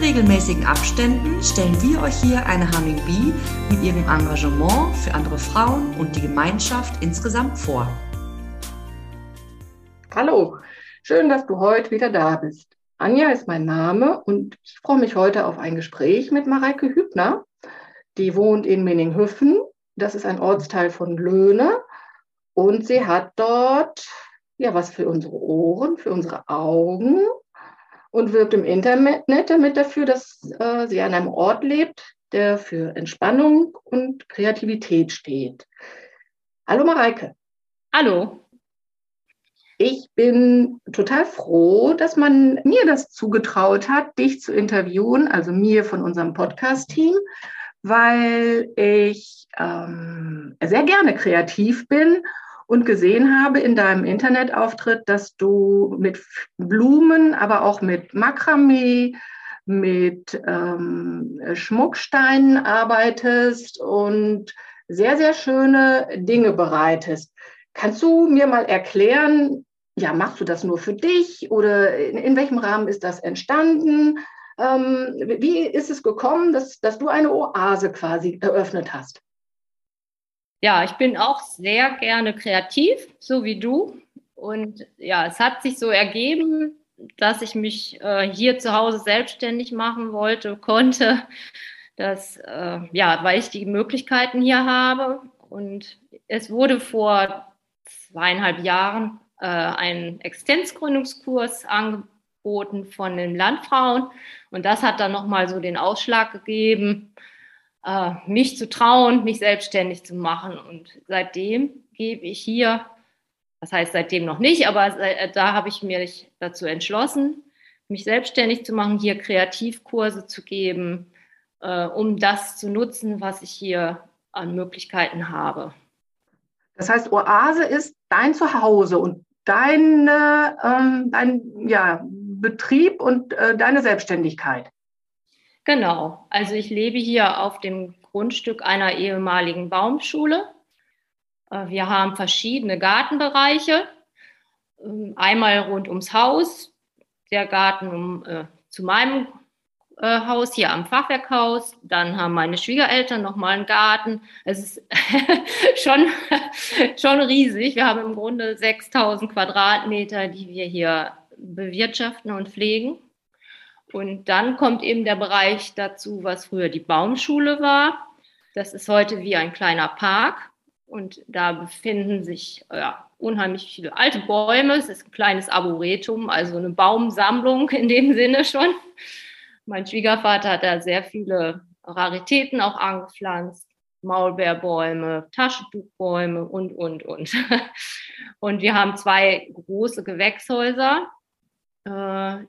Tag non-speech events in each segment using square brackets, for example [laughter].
regelmäßigen Abständen stellen wir euch hier eine Humming Bee mit ihrem Engagement für andere Frauen und die Gemeinschaft insgesamt vor. Hallo, schön, dass du heute wieder da bist. Anja ist mein Name und ich freue mich heute auf ein Gespräch mit Mareike Hübner. Die wohnt in Menninghüffen. Das ist ein Ortsteil von Löhne. Und sie hat dort ja was für unsere Ohren, für unsere Augen und wirbt im Internet damit dafür, dass äh, sie an einem Ort lebt, der für Entspannung und Kreativität steht. Hallo Mareike. Hallo. Ich bin total froh, dass man mir das zugetraut hat, dich zu interviewen, also mir von unserem Podcast-Team, weil ich ähm, sehr gerne kreativ bin und gesehen habe in deinem Internetauftritt, dass du mit Blumen, aber auch mit Makramee, mit ähm, Schmucksteinen arbeitest und sehr, sehr schöne Dinge bereitest. Kannst du mir mal erklären, ja, machst du das nur für dich oder in, in welchem Rahmen ist das entstanden? Ähm, wie ist es gekommen, dass, dass du eine Oase quasi eröffnet hast? Ja, ich bin auch sehr gerne kreativ, so wie du. Und ja, es hat sich so ergeben, dass ich mich äh, hier zu Hause selbstständig machen wollte, [laughs] konnte, dass, äh, ja, weil ich die Möglichkeiten hier habe. Und es wurde vor zweieinhalb Jahren äh, ein Existenzgründungskurs angeboten von den Landfrauen. Und das hat dann nochmal so den Ausschlag gegeben, äh, mich zu trauen, mich selbstständig zu machen. Und seitdem gebe ich hier, das heißt seitdem noch nicht, aber äh, da habe ich mich dazu entschlossen, mich selbstständig zu machen, hier Kreativkurse zu geben, äh, um das zu nutzen, was ich hier an Möglichkeiten habe. Das heißt, Oase ist dein Zuhause und deine, ähm, dein ja, Betrieb und äh, deine Selbstständigkeit. Genau, also ich lebe hier auf dem Grundstück einer ehemaligen Baumschule. Äh, wir haben verschiedene Gartenbereiche. Ähm, einmal rund ums Haus, der Garten um, äh, zu meinem äh, Haus hier am Fachwerkhaus. Dann haben meine Schwiegereltern nochmal einen Garten. Es ist [laughs] schon, [laughs] schon riesig. Wir haben im Grunde 6000 Quadratmeter, die wir hier bewirtschaften und pflegen. Und dann kommt eben der Bereich dazu, was früher die Baumschule war. Das ist heute wie ein kleiner Park. Und da befinden sich ja, unheimlich viele alte Bäume. Es ist ein kleines Arboretum, also eine Baumsammlung in dem Sinne schon. Mein Schwiegervater hat da sehr viele Raritäten auch angepflanzt. Maulbeerbäume, Taschentuchbäume und, und, und. [laughs] Und wir haben zwei große Gewächshäuser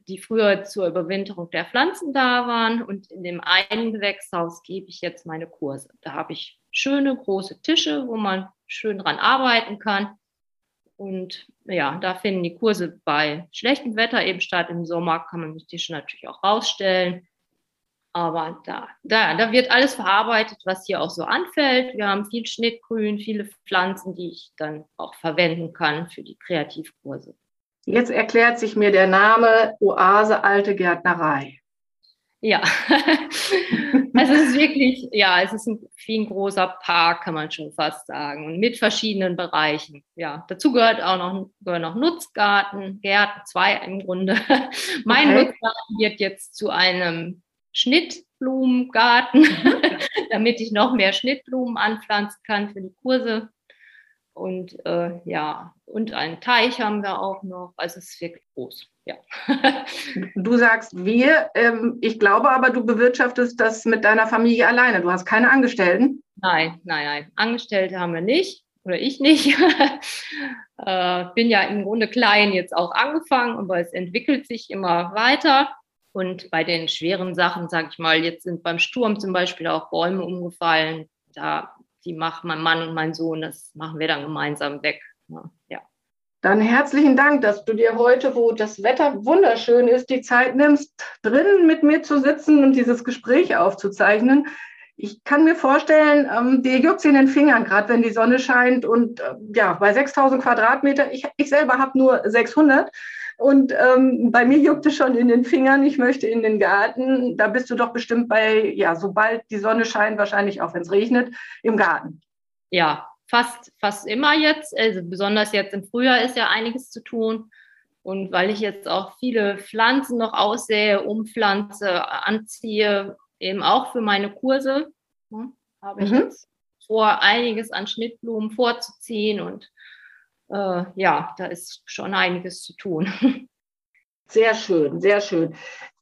die früher zur Überwinterung der Pflanzen da waren. Und in dem einen Gewächshaus gebe ich jetzt meine Kurse. Da habe ich schöne große Tische, wo man schön dran arbeiten kann. Und ja, da finden die Kurse bei schlechtem Wetter eben statt. Im Sommer kann man die Tische natürlich auch rausstellen. Aber da, da, da wird alles verarbeitet, was hier auch so anfällt. Wir haben viel Schnittgrün, viele Pflanzen, die ich dann auch verwenden kann für die Kreativkurse. Jetzt erklärt sich mir der Name Oase Alte Gärtnerei. Ja, [laughs] also es ist wirklich, ja, es ist ein, wie ein großer Park, kann man schon fast sagen, und mit verschiedenen Bereichen. Ja, dazu gehört auch noch, gehören noch Nutzgarten, Gärten, zwei im Grunde. [laughs] mein okay. Nutzgarten wird jetzt zu einem Schnittblumengarten, [laughs] damit ich noch mehr Schnittblumen anpflanzen kann für die Kurse. Und äh, ja, und einen Teich haben wir auch noch. Also es ist wirklich groß. Ja. [laughs] du sagst wir. Ähm, ich glaube aber, du bewirtschaftest das mit deiner Familie alleine. Du hast keine Angestellten? Nein, nein, nein. Angestellte haben wir nicht. Oder ich nicht. [laughs] äh, bin ja im Grunde klein jetzt auch angefangen, aber es entwickelt sich immer weiter. Und bei den schweren Sachen, sage ich mal, jetzt sind beim Sturm zum Beispiel auch Bäume umgefallen. Da die macht mein Mann und mein Sohn, das machen wir dann gemeinsam weg. Ja. Dann herzlichen Dank, dass du dir heute, wo das Wetter wunderschön ist, die Zeit nimmst, drinnen mit mir zu sitzen und dieses Gespräch aufzuzeichnen. Ich kann mir vorstellen, ähm, dir juckt in den Fingern, gerade wenn die Sonne scheint und äh, ja, bei 6000 Quadratmeter, ich, ich selber habe nur 600 und ähm, bei mir juckt es schon in den Fingern, ich möchte in den Garten. Da bist du doch bestimmt bei, ja, sobald die Sonne scheint, wahrscheinlich auch wenn es regnet, im Garten. Ja, fast, fast immer jetzt. Also besonders jetzt im Frühjahr ist ja einiges zu tun. Und weil ich jetzt auch viele Pflanzen noch aussähe, umpflanze, anziehe, eben auch für meine Kurse, ne, habe ich mhm. jetzt vor, einiges an Schnittblumen vorzuziehen. Und äh, ja, da ist schon einiges zu tun. [laughs] Sehr schön, sehr schön.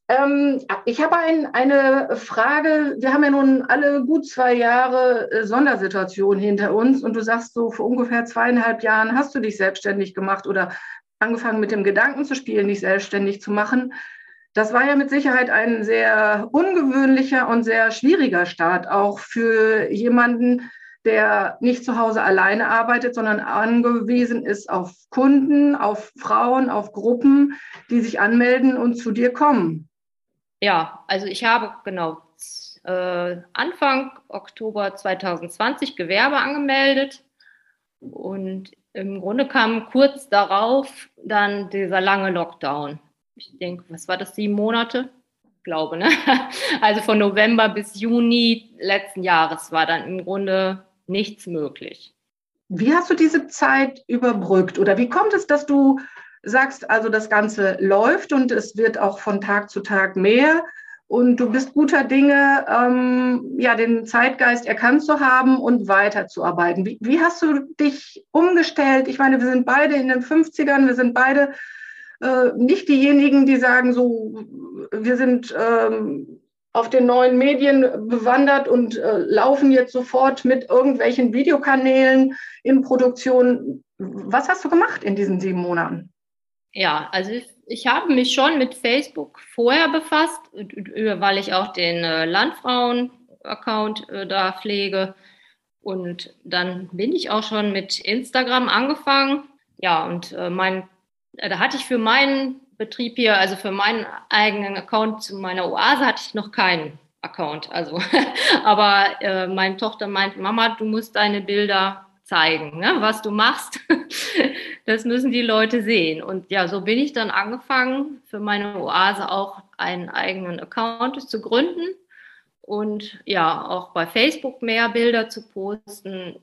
Ähm, ich habe ein, eine Frage. Wir haben ja nun alle gut zwei Jahre äh, Sondersituation hinter uns und du sagst so, vor ungefähr zweieinhalb Jahren hast du dich selbstständig gemacht oder angefangen mit dem Gedanken zu spielen, dich selbstständig zu machen. Das war ja mit Sicherheit ein sehr ungewöhnlicher und sehr schwieriger Start, auch für jemanden, der nicht zu Hause alleine arbeitet, sondern angewiesen ist auf Kunden, auf Frauen, auf Gruppen, die sich anmelden und zu dir kommen. Ja, also ich habe genau äh, Anfang Oktober 2020 Gewerbe angemeldet und im Grunde kam kurz darauf dann dieser lange Lockdown. Ich denke, was war das, sieben Monate? Ich glaube, ne? [laughs] Also von November bis Juni letzten Jahres war dann im Grunde nichts möglich. Wie hast du diese Zeit überbrückt oder wie kommt es, dass du sagst also, das Ganze läuft und es wird auch von Tag zu Tag mehr und du bist guter Dinge, ähm, ja, den Zeitgeist erkannt zu haben und weiterzuarbeiten. Wie, wie hast du dich umgestellt? Ich meine, wir sind beide in den 50ern, wir sind beide äh, nicht diejenigen, die sagen, so, wir sind ähm, auf den neuen Medien bewandert und äh, laufen jetzt sofort mit irgendwelchen Videokanälen in Produktion. Was hast du gemacht in diesen sieben Monaten? Ja, also ich, ich habe mich schon mit Facebook vorher befasst, weil ich auch den äh, Landfrauen-Account äh, da pflege. Und dann bin ich auch schon mit Instagram angefangen. Ja, und äh, mein, da hatte ich für meinen Betrieb hier, also für meinen eigenen Account zu meiner Oase, hatte ich noch keinen Account. Also, [laughs] aber äh, meine Tochter meint, Mama, du musst deine Bilder zeigen, ne? was du machst. [laughs] das müssen die Leute sehen. Und ja, so bin ich dann angefangen, für meine Oase auch einen eigenen Account zu gründen und ja, auch bei Facebook mehr Bilder zu posten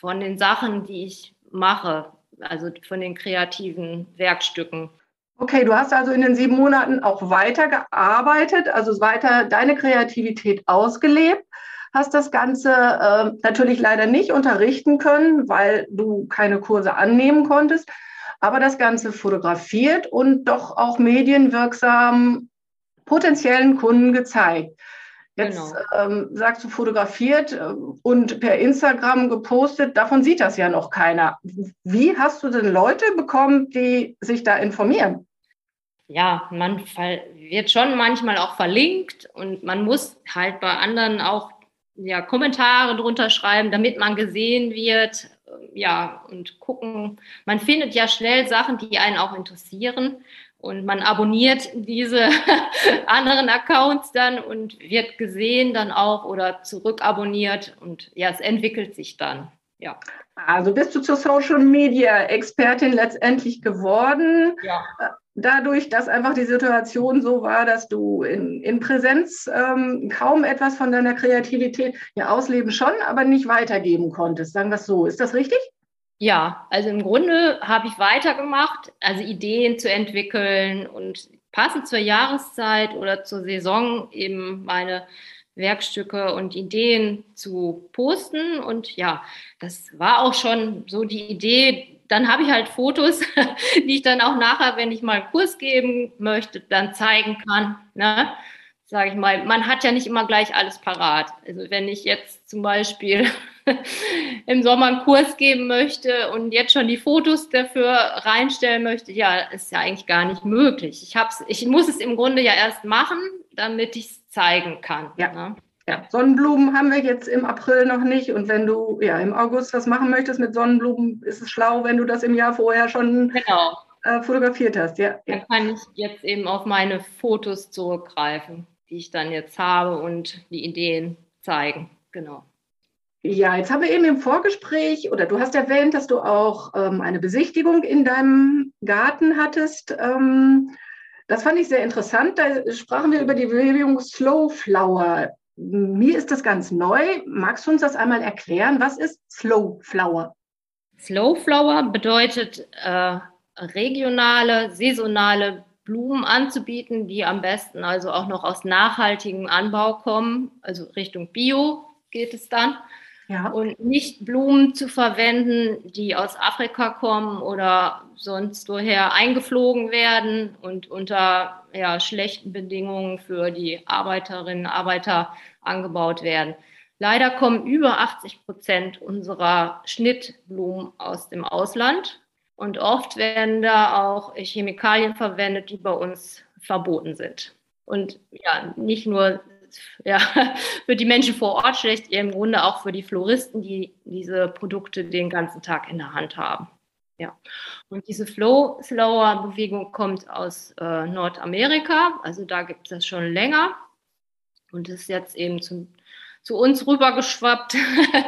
von den Sachen, die ich mache, also von den kreativen Werkstücken. Okay, du hast also in den sieben Monaten auch weiter gearbeitet, also weiter deine Kreativität ausgelebt hast das Ganze äh, natürlich leider nicht unterrichten können, weil du keine Kurse annehmen konntest, aber das Ganze fotografiert und doch auch medienwirksam potenziellen Kunden gezeigt. Jetzt genau. ähm, sagst du fotografiert äh, und per Instagram gepostet, davon sieht das ja noch keiner. Wie hast du denn Leute bekommen, die sich da informieren? Ja, man wird schon manchmal auch verlinkt und man muss halt bei anderen auch ja, Kommentare drunter schreiben, damit man gesehen wird. Ja, und gucken. Man findet ja schnell Sachen, die einen auch interessieren. Und man abonniert diese [laughs] anderen Accounts dann und wird gesehen dann auch oder zurückabonniert. Und ja, es entwickelt sich dann. Ja. Also bist du zur Social Media Expertin letztendlich geworden? Ja dadurch, dass einfach die Situation so war, dass du in, in Präsenz ähm, kaum etwas von deiner Kreativität, ja, ausleben schon, aber nicht weitergeben konntest. Sagen wir es so. Ist das richtig? Ja, also im Grunde habe ich weitergemacht, also Ideen zu entwickeln und passend zur Jahreszeit oder zur Saison eben meine Werkstücke und Ideen zu posten. Und ja, das war auch schon so die Idee, dann habe ich halt Fotos, [laughs] die ich dann auch nachher, wenn ich mal einen Kurs geben möchte, dann zeigen kann. Ne? Sage ich mal, man hat ja nicht immer gleich alles parat. Also wenn ich jetzt zum Beispiel [laughs] im Sommer einen Kurs geben möchte und jetzt schon die Fotos dafür reinstellen möchte, ja, ist ja eigentlich gar nicht möglich. Ich, hab's, ich muss es im Grunde ja erst machen, damit ich es zeigen kann. Ja. Ne? ja, Sonnenblumen haben wir jetzt im April noch nicht. Und wenn du ja im August was machen möchtest mit Sonnenblumen, ist es schlau, wenn du das im Jahr vorher schon genau. äh, fotografiert hast. Ja, Dann kann ich jetzt eben auf meine Fotos zurückgreifen, die ich dann jetzt habe und die Ideen zeigen. Genau. Ja, jetzt haben wir eben im Vorgespräch, oder du hast erwähnt, dass du auch ähm, eine Besichtigung in deinem Garten hattest. Ähm, das fand ich sehr interessant. Da sprachen wir über die Bewegung Slow Flower. Mir ist das ganz neu. Magst du uns das einmal erklären? Was ist Slow Flower? Slow Flower bedeutet äh, regionale, saisonale Blumen anzubieten, die am besten also auch noch aus nachhaltigem Anbau kommen, also Richtung Bio geht es dann. Ja. Und nicht Blumen zu verwenden, die aus Afrika kommen oder sonst woher eingeflogen werden und unter ja, schlechten Bedingungen für die Arbeiterinnen und Arbeiter angebaut werden. Leider kommen über 80 Prozent unserer Schnittblumen aus dem Ausland. Und oft werden da auch Chemikalien verwendet, die bei uns verboten sind. Und ja, nicht nur ja, [laughs] für die Menschen vor Ort schlecht, im Grunde auch für die Floristen, die diese Produkte den ganzen Tag in der Hand haben. Ja. Und diese Flow-Slower-Bewegung kommt aus äh, Nordamerika, also da gibt es das schon länger und ist jetzt eben zu, zu uns rübergeschwappt.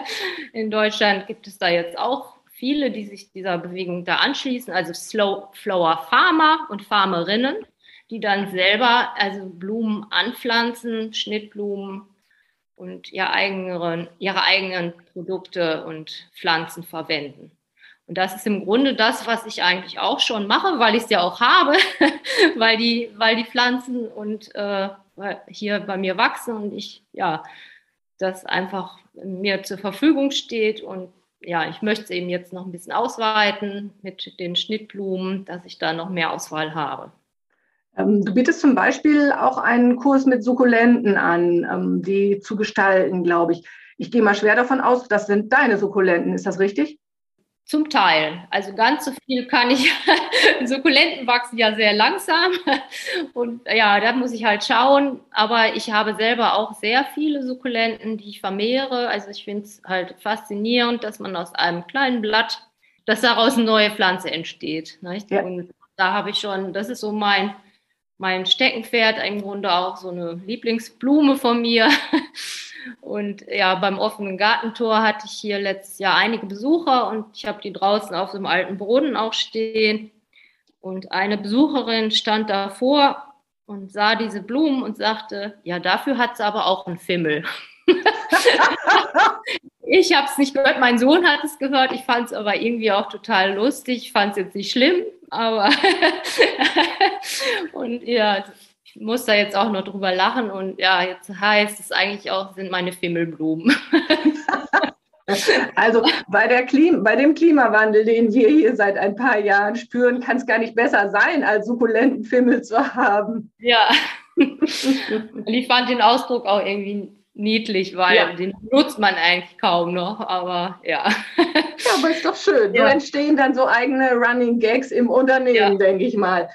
[laughs] in Deutschland gibt es da jetzt auch viele, die sich dieser Bewegung da anschließen, also Slow Flower Farmer und Farmerinnen die dann selber also Blumen anpflanzen, Schnittblumen und ihre eigenen, ihre eigenen Produkte und Pflanzen verwenden. Und das ist im Grunde das, was ich eigentlich auch schon mache, weil ich es ja auch habe, [laughs] weil, die, weil die Pflanzen und äh, hier bei mir wachsen und ich ja das einfach mir zur Verfügung steht und ja, ich möchte es eben jetzt noch ein bisschen ausweiten mit den Schnittblumen, dass ich da noch mehr Auswahl habe. Ähm, du bietest zum Beispiel auch einen Kurs mit Sukkulenten an, ähm, die zu gestalten, glaube ich. Ich gehe mal schwer davon aus, das sind deine Sukkulenten. Ist das richtig? Zum Teil. Also ganz so viel kann ich. [laughs] Sukkulenten wachsen ja sehr langsam. Und ja, da muss ich halt schauen. Aber ich habe selber auch sehr viele Sukkulenten, die ich vermehre. Also ich finde es halt faszinierend, dass man aus einem kleinen Blatt, dass daraus eine neue Pflanze entsteht. Ja. Und da habe ich schon, das ist so mein mein Steckenpferd, im Grunde auch so eine Lieblingsblume von mir. [laughs] Und ja, beim offenen Gartentor hatte ich hier letztes Jahr einige Besucher und ich habe die draußen auf so einem alten Brunnen auch stehen. Und eine Besucherin stand davor und sah diese Blumen und sagte, ja, dafür hat sie aber auch einen Fimmel. [laughs] ich habe es nicht gehört, mein Sohn hat es gehört, ich fand es aber irgendwie auch total lustig, ich fand es jetzt nicht schlimm, aber [laughs] und ja, muss da jetzt auch noch drüber lachen und ja, jetzt heißt es eigentlich auch, sind meine Fimmelblumen. [laughs] Also bei, der Klima, bei dem Klimawandel, den wir hier seit ein paar Jahren spüren, kann es gar nicht besser sein, als sukkulenten Fimmel zu haben. Ja, [laughs] ich fand den Ausdruck auch irgendwie niedlich, weil ja. den nutzt man eigentlich kaum noch, aber ja. Ja, aber ist doch schön. Ja. So entstehen dann so eigene Running Gags im Unternehmen, ja. denke ich mal.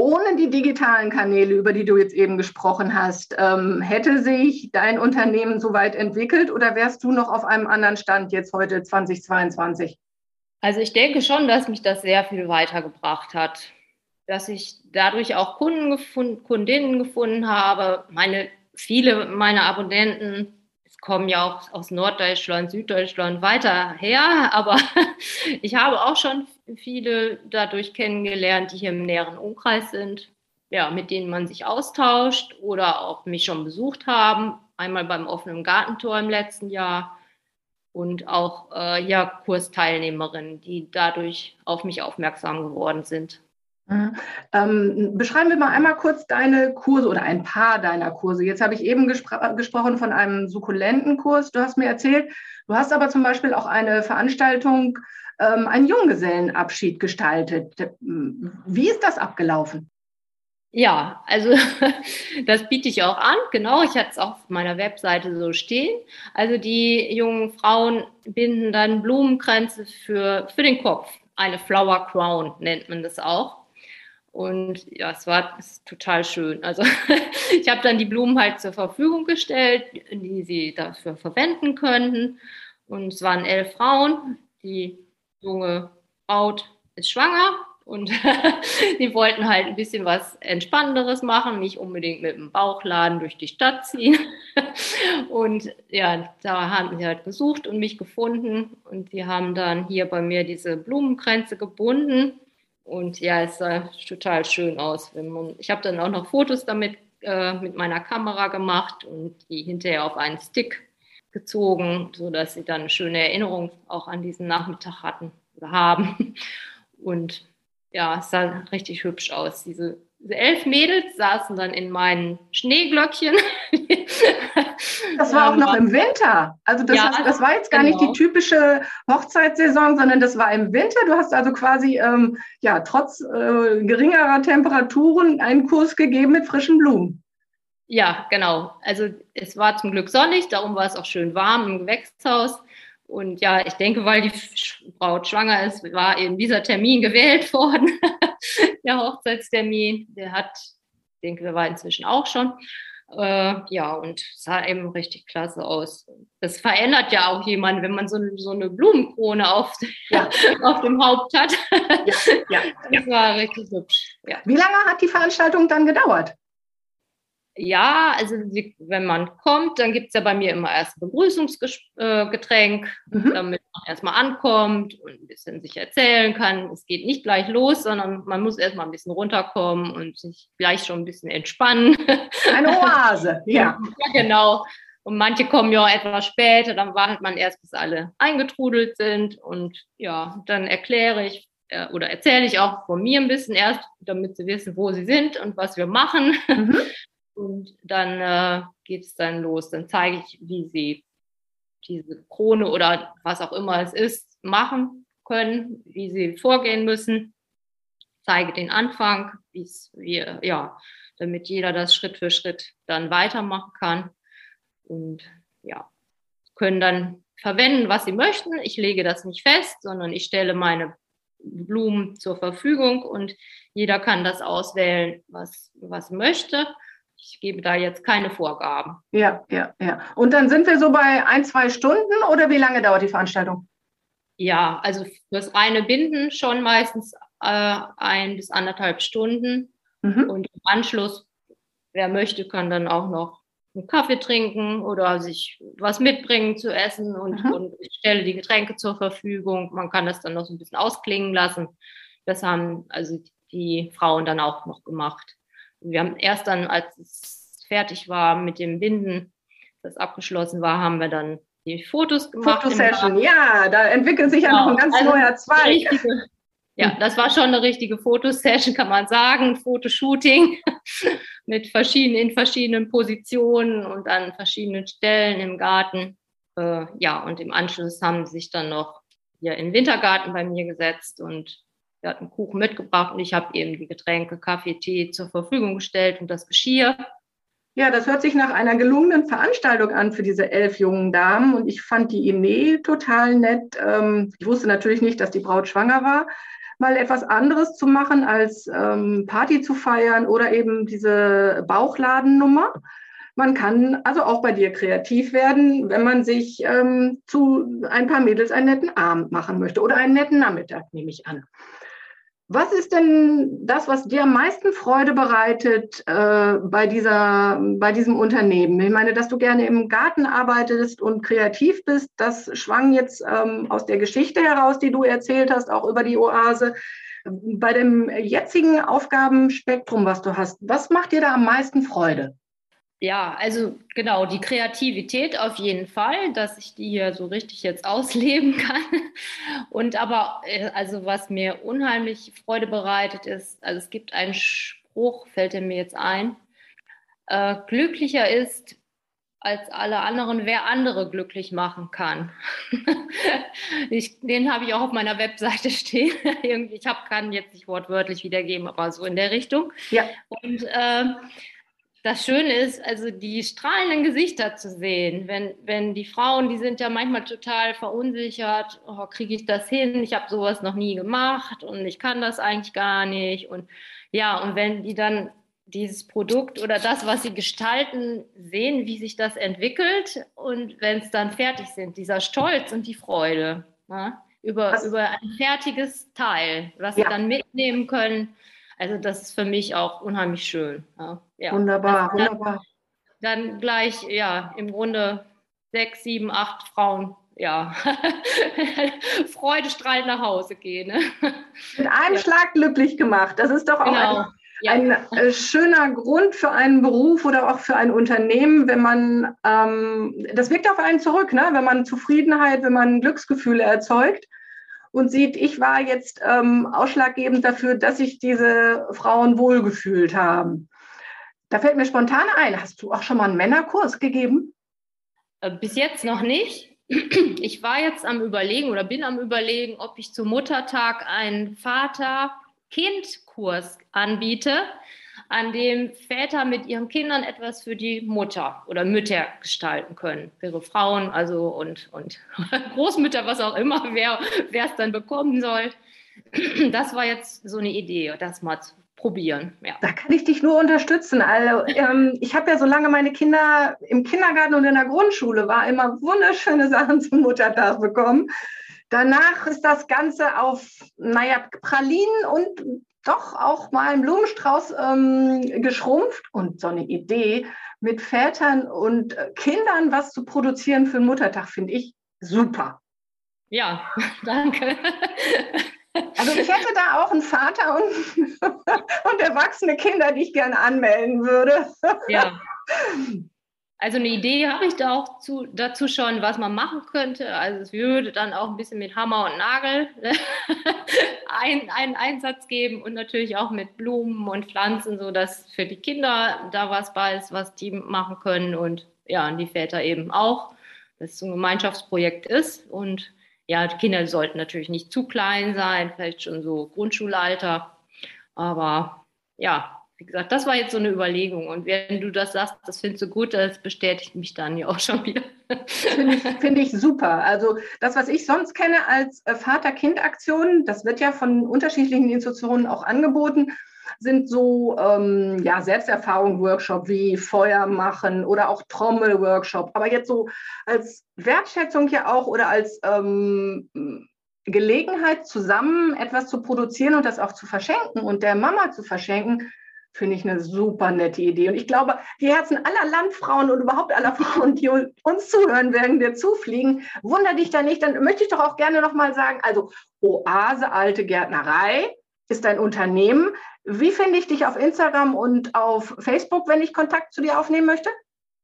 Ohne die digitalen Kanäle, über die du jetzt eben gesprochen hast, ähm, hätte sich dein Unternehmen so weit entwickelt oder wärst du noch auf einem anderen Stand jetzt heute 2022? Also ich denke schon, dass mich das sehr viel weitergebracht hat, dass ich dadurch auch Kunden gefunden, Kundinnen gefunden habe. Meine viele meiner Abonnenten kommen ja auch aus Norddeutschland, Süddeutschland weiter her, aber [laughs] ich habe auch schon viele dadurch kennengelernt, die hier im näheren Umkreis sind, ja, mit denen man sich austauscht oder auch mich schon besucht haben. Einmal beim offenen Gartentor im letzten Jahr und auch äh, ja, Kursteilnehmerinnen, die dadurch auf mich aufmerksam geworden sind. Mhm. Ähm, beschreiben wir mal einmal kurz deine Kurse oder ein paar deiner Kurse. Jetzt habe ich eben gespr gesprochen von einem Sukkulentenkurs. Du hast mir erzählt, du hast aber zum Beispiel auch eine Veranstaltung, ähm, einen Junggesellenabschied gestaltet. Wie ist das abgelaufen? Ja, also [laughs] das biete ich auch an. Genau, ich hatte es auch auf meiner Webseite so stehen. Also die jungen Frauen binden dann Blumenkränze für, für den Kopf. Eine Flower Crown nennt man das auch. Und ja, es war total schön. Also [laughs] ich habe dann die Blumen halt zur Verfügung gestellt, die sie dafür verwenden könnten. Und es waren elf Frauen. Die junge Braut ist schwanger und [laughs] die wollten halt ein bisschen was Entspannenderes machen, nicht unbedingt mit dem Bauchladen durch die Stadt ziehen. [laughs] Und ja, da haben sie halt gesucht und mich gefunden. Und sie haben dann hier bei mir diese Blumenkränze gebunden. Und ja, es sah total schön aus. Ich habe dann auch noch Fotos damit äh, mit meiner Kamera gemacht und die hinterher auf einen Stick gezogen, sodass sie dann eine schöne Erinnerung auch an diesen Nachmittag hatten oder haben. [laughs] Und ja, es sah richtig hübsch aus. Diese, diese elf Mädels saßen dann in meinen Schneeglöckchen. [laughs] Das war auch noch im Winter. Also das, ja, hast, das war jetzt gar genau. nicht die genau. typische Hochzeitssaison, sondern das war im Winter. Du hast also quasi ähm, ja trotz äh, geringerer Temperaturen einen Kurs gegeben mit frischen Blumen. Ja, genau. Also es war zum Glück sonnig, darum war es auch schön warm im Gewächshaus. Und ja, ich denke, weil die Braut schwanger ist, war eben dieser Termin gewählt [laughs] worden, der Hochzeitstermin. Der hat, ich denke, der war inzwischen auch schon. Äh, ja, und sah eben richtig klasse aus. Das verändert ja auch jemanden, wenn man so, so eine Blumenkrone auf, ja. [laughs] auf dem Haupt hat. Ja, ja, das war richtig hübsch. Wie lange hat die Veranstaltung dann gedauert? Ja, also wenn man kommt, dann gibt es ja bei mir immer erst ein Begrüßungsgetränk, mhm. damit man erstmal ankommt und ein bisschen sich erzählen kann. Es geht nicht gleich los, sondern man muss erstmal ein bisschen runterkommen und sich gleich schon ein bisschen entspannen. [laughs] Eine Oase, [laughs] ja. ja, genau. Und manche kommen ja auch etwas später, dann wartet man erst, bis alle eingetrudelt sind. Und ja, dann erkläre ich äh, oder erzähle ich auch von mir ein bisschen erst, damit sie wissen, wo sie sind und was wir machen. Mhm. [laughs] Und dann äh, geht es dann los. Dann zeige ich, wie sie diese Krone oder was auch immer es ist, machen können, wie sie vorgehen müssen. Zeige den Anfang, wie es, wie, ja, damit jeder das Schritt für Schritt dann weitermachen kann. Und ja, können dann verwenden, was sie möchten. Ich lege das nicht fest, sondern ich stelle meine Blumen zur Verfügung und jeder kann das auswählen, was, was möchte ich gebe da jetzt keine Vorgaben. Ja, ja, ja. Und dann sind wir so bei ein, zwei Stunden oder wie lange dauert die Veranstaltung? Ja, also fürs reine Binden schon meistens äh, ein bis anderthalb Stunden. Mhm. Und im Anschluss, wer möchte, kann dann auch noch einen Kaffee trinken oder sich was mitbringen zu essen und, mhm. und ich stelle die Getränke zur Verfügung. Man kann das dann noch so ein bisschen ausklingen lassen. Das haben also die Frauen dann auch noch gemacht. Wir haben erst dann, als es fertig war mit dem Binden, das abgeschlossen war, haben wir dann die Fotos gemacht. Fotosession, ja, da entwickelt sich ja noch ein genau. ganz also neuer Zweig. Richtige, ja, das war schon eine richtige Fotosession, kann man sagen, Fotoshooting [laughs] mit verschiedenen, in verschiedenen Positionen und an verschiedenen Stellen im Garten. Äh, ja, und im Anschluss haben sie sich dann noch hier in den Wintergarten bei mir gesetzt und wir hatten Kuchen mitgebracht und ich habe eben die Getränke, Kaffee, Tee zur Verfügung gestellt und das Geschirr. Ja, das hört sich nach einer gelungenen Veranstaltung an für diese elf jungen Damen und ich fand die Idee total nett. Ähm, ich wusste natürlich nicht, dass die Braut schwanger war, mal etwas anderes zu machen als ähm, Party zu feiern oder eben diese Bauchladennummer. Man kann also auch bei dir kreativ werden, wenn man sich ähm, zu ein paar Mädels einen netten Abend machen möchte oder einen netten Nachmittag, nehme ich an. Was ist denn das, was dir am meisten Freude bereitet äh, bei, dieser, bei diesem Unternehmen? Ich meine, dass du gerne im Garten arbeitest und kreativ bist, das schwang jetzt ähm, aus der Geschichte heraus, die du erzählt hast, auch über die Oase. Bei dem jetzigen Aufgabenspektrum, was du hast, was macht dir da am meisten Freude? Ja, also genau, die Kreativität auf jeden Fall, dass ich die hier so richtig jetzt ausleben kann. Und aber, äh, also was mir unheimlich Freude bereitet ist, also es gibt einen Spruch, fällt er mir jetzt ein, äh, glücklicher ist als alle anderen, wer andere glücklich machen kann. [laughs] ich, den habe ich auch auf meiner Webseite [laughs] stehen. Irgendwie, ich habe kann jetzt nicht wortwörtlich wiedergeben, aber so in der Richtung. Ja. Und äh, das Schöne ist, also die strahlenden Gesichter zu sehen, wenn, wenn die Frauen, die sind ja manchmal total verunsichert, oh, kriege ich das hin, ich habe sowas noch nie gemacht und ich kann das eigentlich gar nicht. Und ja, und wenn die dann dieses Produkt oder das, was sie gestalten, sehen, wie sich das entwickelt und wenn es dann fertig sind, dieser Stolz und die Freude ja, ne, über, über ein fertiges Teil, was ja. sie dann mitnehmen können also das ist für mich auch unheimlich schön. Ja, ja. Wunderbar, dann, wunderbar. Dann gleich, ja, im Grunde sechs, sieben, acht Frauen, ja, [laughs] freudestrahlend nach Hause gehen. Ne? Mit einem ja. Schlag glücklich gemacht. Das ist doch auch genau. ein, ja. ein äh, schöner Grund für einen Beruf oder auch für ein Unternehmen, wenn man, ähm, das wirkt auf einen zurück, ne? wenn man Zufriedenheit, wenn man Glücksgefühle erzeugt und sieht, ich war jetzt ähm, ausschlaggebend dafür, dass sich diese Frauen wohlgefühlt haben. Da fällt mir spontan ein, hast du auch schon mal einen Männerkurs gegeben? Äh, bis jetzt noch nicht. [clears throat] Ich war jetzt am Überlegen oder bin am Überlegen, ob ich zum Muttertag einen Vater-Kind-Kurs anbiete an dem Väter mit ihren Kindern etwas für die Mutter oder Mütter gestalten können. Ihre Frauen, also und, und [laughs] Großmütter, was auch immer, wer es dann bekommen soll. [clears throat] Das war jetzt so eine Idee, das mal zu probieren. Ja. Da kann ich dich nur unterstützen. Also ähm, ich habe ja, solange meine Kinder im Kindergarten und in der Grundschule war, immer wunderschöne Sachen zum Muttertag bekommen. Danach ist das Ganze auf, naja, Pralinen und doch auch mal einen Blumenstrauß ähm, geschrumpft und so eine Idee mit Vätern und äh, Kindern was zu produzieren für den Muttertag finde ich super. Ja, [laughs] danke. Also ich hätte da auch einen Vater und, [laughs] und erwachsene Kinder, die ich gerne anmelden würde. [laughs] Ja. Also eine Idee habe ich da auch zu, dazu schon, was man machen könnte. Also es würde dann auch ein bisschen mit Hammer und Nagel [laughs] ein, einen Einsatz geben und natürlich auch mit Blumen und Pflanzen, so dass für die Kinder da was bei ist, was die machen können und ja, und die Väter eben auch, dass es ein Gemeinschaftsprojekt ist. Und ja, die Kinder sollten natürlich nicht zu klein sein, vielleicht schon so Grundschulalter. Aber ja, wie gesagt, das war jetzt so eine Überlegung. Und wenn du das sagst, das findest du gut, das bestätigt mich dann ja auch schon wieder. Finde ich, find ich super. Also das, was ich sonst kenne als äh, Vater-Kind-Aktion, das wird ja von unterschiedlichen Institutionen auch angeboten, sind so ähm, ja, Selbsterfahrung-Workshop wie Feuer machen oder auch Trommel-Workshop. Aber jetzt so als Wertschätzung ja auch oder als ähm, Gelegenheit, zusammen etwas zu produzieren und das auch zu verschenken und der Mama zu verschenken, Finde ich eine super nette Idee. Und ich glaube, die Herzen aller Landfrauen und überhaupt aller [laughs] Frauen, die uns zuhören, werden dir zufliegen. Wunder dich da nicht. Dann möchte ich doch auch gerne nochmal sagen, also Oase Alte Gärtnerei ist ein Unternehmen. Wie finde ich dich auf Instagram und auf Facebook, wenn ich Kontakt zu dir aufnehmen möchte?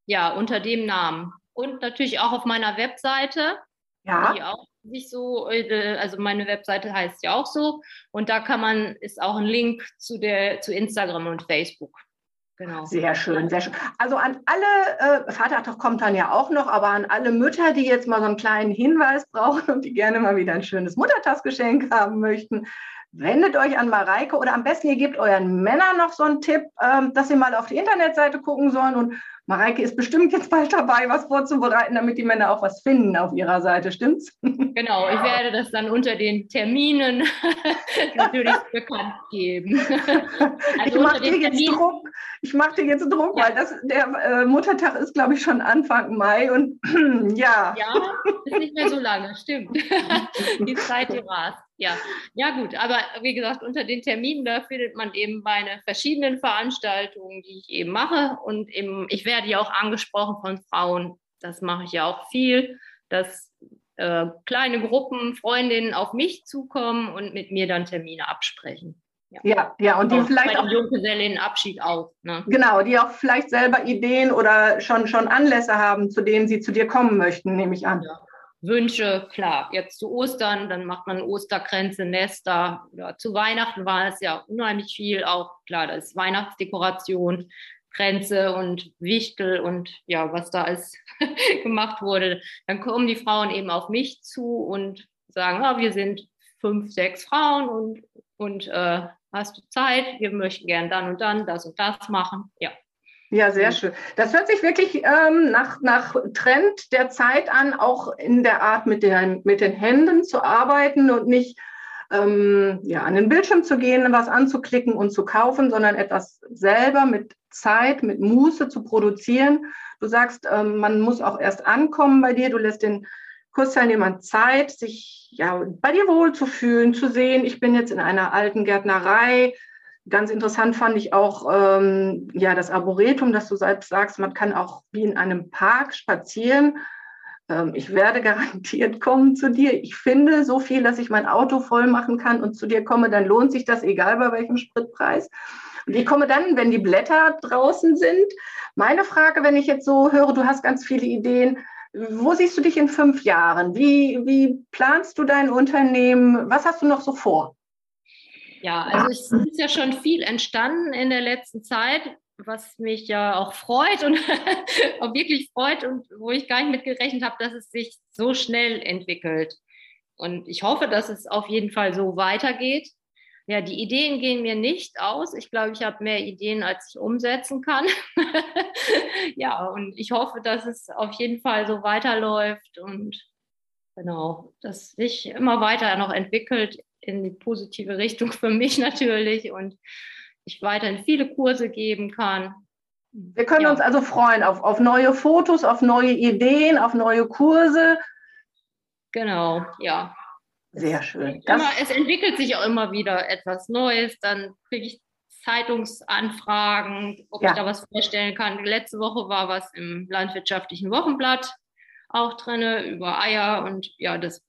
Ja, unter dem Namen. Und natürlich auch auf meiner Webseite, ja. die auch sich so, äh, also meine Webseite heißt ja auch so. Und da kann man, ist auch ein Link zu der, zu Instagram und Facebook. Genau. Sehr schön, sehr schön. Also an alle, äh, Vatertag kommt dann ja auch noch, aber an alle Mütter, die jetzt mal so einen kleinen Hinweis brauchen und die gerne mal wieder ein schönes Muttertagsgeschenk haben möchten, wendet euch an Mareike oder am besten ihr gebt euren Männern noch so einen Tipp, ähm, dass sie mal auf die Internetseite gucken sollen und Mareike ist bestimmt jetzt bald dabei, was vorzubereiten, damit die Männer auch was finden auf ihrer Seite, stimmt's? Genau, ich werde das dann unter den Terminen [laughs] natürlich bekannt geben. [laughs] Also ich mache dir jetzt Druck, ich mache dir jetzt Druck, ja. weil das, der äh, Muttertag ist, glaube ich, schon Anfang Mai und [clears throat] ja. Ja, ist nicht mehr so lange, stimmt. [laughs] die Zeit, die rast. Ja, ja gut, aber wie gesagt, unter den Terminen, da findet man eben meine verschiedenen Veranstaltungen, die ich eben mache. Und eben, ich werde ja auch angesprochen von Frauen, das mache ich ja auch viel, dass äh, kleine Gruppen, Freundinnen auf mich zukommen und mit mir dann Termine absprechen. Ja, ja, ja und die auch vielleicht auch Junggesellinnenabschied auch. Ne? Genau, die auch vielleicht selber Ideen oder schon, schon Anlässe haben, zu denen sie zu dir kommen möchten, nehme ich an. Ja. Wünsche, klar, jetzt zu Ostern, dann macht man Osterkränze, Nester. Oder zu Weihnachten war es ja unheimlich viel, auch klar, das ist Weihnachtsdekoration, Kränze und Wichtel und ja, was da alles [laughs] gemacht wurde. Dann kommen die Frauen eben auf mich zu und sagen, ah, wir sind fünf, sechs Frauen und, und äh, hast du Zeit? Wir möchten gern dann und dann das und das machen. Ja. Ja, sehr schön. Das hört sich wirklich ähm, nach, nach Trend der Zeit an, auch in der Art, mit den, mit den Händen zu arbeiten und nicht ähm, ja, an den Bildschirm zu gehen, was anzuklicken und zu kaufen, sondern etwas selber mit Zeit, mit Muße zu produzieren. Du sagst, ähm, man muss auch erst ankommen bei dir. Du lässt den Kursteilnehmern Zeit, sich ja, bei dir wohlzufühlen, zu sehen, ich bin jetzt in einer alten Gärtnerei, Ganz interessant fand ich auch ähm, ja das Arboretum, dass du selbst sagst, man kann auch wie in einem Park spazieren. Ähm, ich werde [laughs] garantiert kommen zu dir. Ich finde so viel, dass ich mein Auto voll machen kann und zu dir komme, dann lohnt sich das, egal bei welchem Spritpreis. Und ich komme dann, wenn die Blätter draußen sind. Meine Frage, wenn ich jetzt so höre, du hast ganz viele Ideen, wo siehst du dich in fünf Jahren? Wie, wie planst du dein Unternehmen? Was hast du noch so vor? Ja, also es ist ja schon viel entstanden in der letzten Zeit, was mich ja auch freut und [laughs] auch wirklich freut und wo ich gar nicht mit gerechnet habe, dass es sich so schnell entwickelt. Und ich hoffe, dass es auf jeden Fall so weitergeht. Ja, die Ideen gehen mir nicht aus. Ich glaube, ich habe mehr Ideen, als ich umsetzen kann. [laughs] ja, und ich hoffe, dass es auf jeden Fall so weiterläuft und genau, dass sich immer weiter noch entwickelt in die positive Richtung für mich [laughs] natürlich und ich weiterhin viele Kurse geben kann. Wir können ja. uns also freuen auf, auf neue Fotos, auf neue Ideen, auf neue Kurse. Genau, ja. Sehr schön. Immer, es entwickelt sich auch immer wieder etwas Neues. Dann kriege ich Zeitungsanfragen, ob ja. ich da was vorstellen kann. Letzte Woche war was im landwirtschaftlichen Wochenblatt auch drin über Eier und ja, das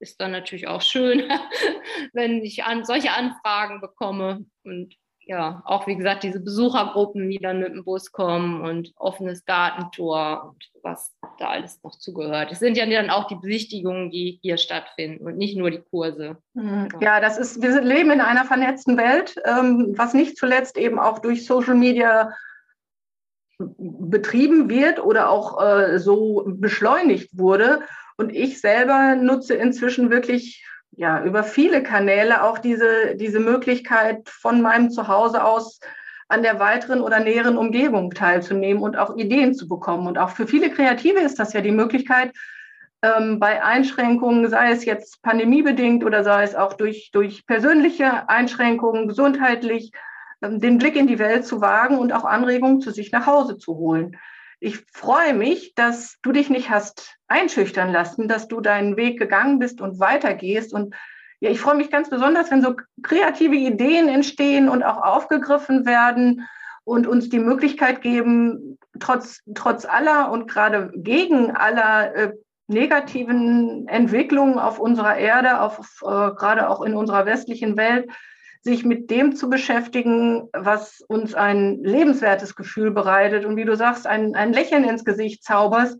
ist dann natürlich auch schön, [laughs] wenn ich an solche Anfragen bekomme. Und ja, auch wie gesagt, diese Besuchergruppen, die dann mit dem Bus kommen und offenes Gartentor und was da alles noch zugehört. Es sind ja dann auch die Besichtigungen, die hier stattfinden und nicht nur die Kurse. Mhm. Ja, das ist, wir leben in einer vernetzten Welt, ähm, was nicht zuletzt eben auch durch Social Media betrieben wird oder auch äh, so beschleunigt wurde. Und ich selber nutze inzwischen wirklich ja, über viele Kanäle auch diese, diese Möglichkeit von meinem Zuhause aus an der weiteren oder näheren Umgebung teilzunehmen und auch Ideen zu bekommen. Und auch für viele Kreative ist das ja die Möglichkeit, ähm, bei Einschränkungen, sei es jetzt pandemiebedingt oder sei es auch durch, durch persönliche Einschränkungen, gesundheitlich, ähm, den Blick in die Welt zu wagen und auch Anregungen zu sich nach Hause zu holen ich freue mich, dass du dich nicht hast einschüchtern lassen, dass du deinen Weg gegangen bist und weitergehst. Und ja, ich freue mich ganz besonders, wenn so kreative Ideen entstehen und auch aufgegriffen werden und uns die Möglichkeit geben, trotz, trotz aller und gerade gegen aller äh, negativen Entwicklungen auf unserer Erde, auf, äh, gerade auch in unserer westlichen Welt, sich mit dem zu beschäftigen, was uns ein lebenswertes Gefühl bereitet und wie du sagst, ein, ein Lächeln ins Gesicht zauberst.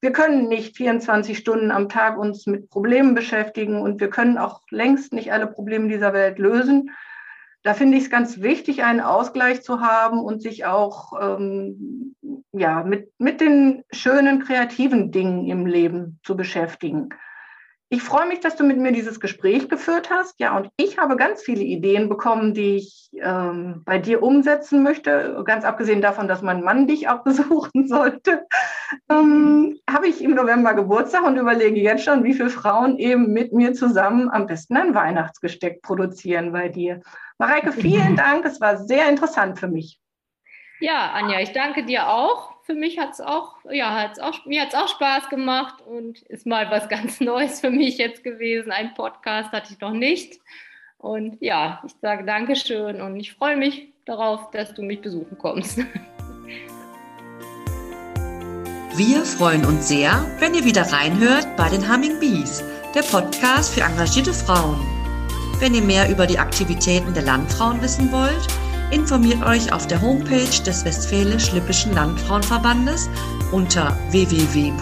Wir können nicht 24 Stunden am Tag uns mit Problemen beschäftigen und wir können auch längst nicht alle Probleme dieser Welt lösen. Da finde ich es ganz wichtig, einen Ausgleich zu haben und sich auch ähm, ja, mit, mit den schönen, kreativen Dingen im Leben zu beschäftigen. Ich freue mich, dass du mit mir dieses Gespräch geführt hast. Ja, und ich habe ganz viele Ideen bekommen, die ich ähm, bei dir umsetzen möchte. Ganz abgesehen davon, dass mein Mann dich auch [laughs] besuchen sollte, ähm, habe ich im November Geburtstag und überlege jetzt schon, wie viele Frauen eben mit mir zusammen am besten ein Weihnachtsgesteck produzieren bei dir. Mareike, vielen [laughs] Dank. Es war sehr interessant für mich. Ja, Anja, ich danke dir auch für mich hat es auch, ja, hat's auch, mir hat es auch Spaß gemacht und ist mal was [laughs] ganz Neues für mich jetzt gewesen. Ein Podcast hatte ich noch nicht. Und ja, ich sage Dankeschön und ich freue mich darauf, dass du mich besuchen kommst. [laughs] Wir freuen uns sehr, wenn ihr wieder reinhört bei den Humming Bees, der Podcast für engagierte Frauen. Wenn ihr mehr über die Aktivitäten der Landfrauen wissen wollt, informiert euch auf der Homepage des Westfälisch-Lippischen Landfrauenverbandes unter www.wllv.de.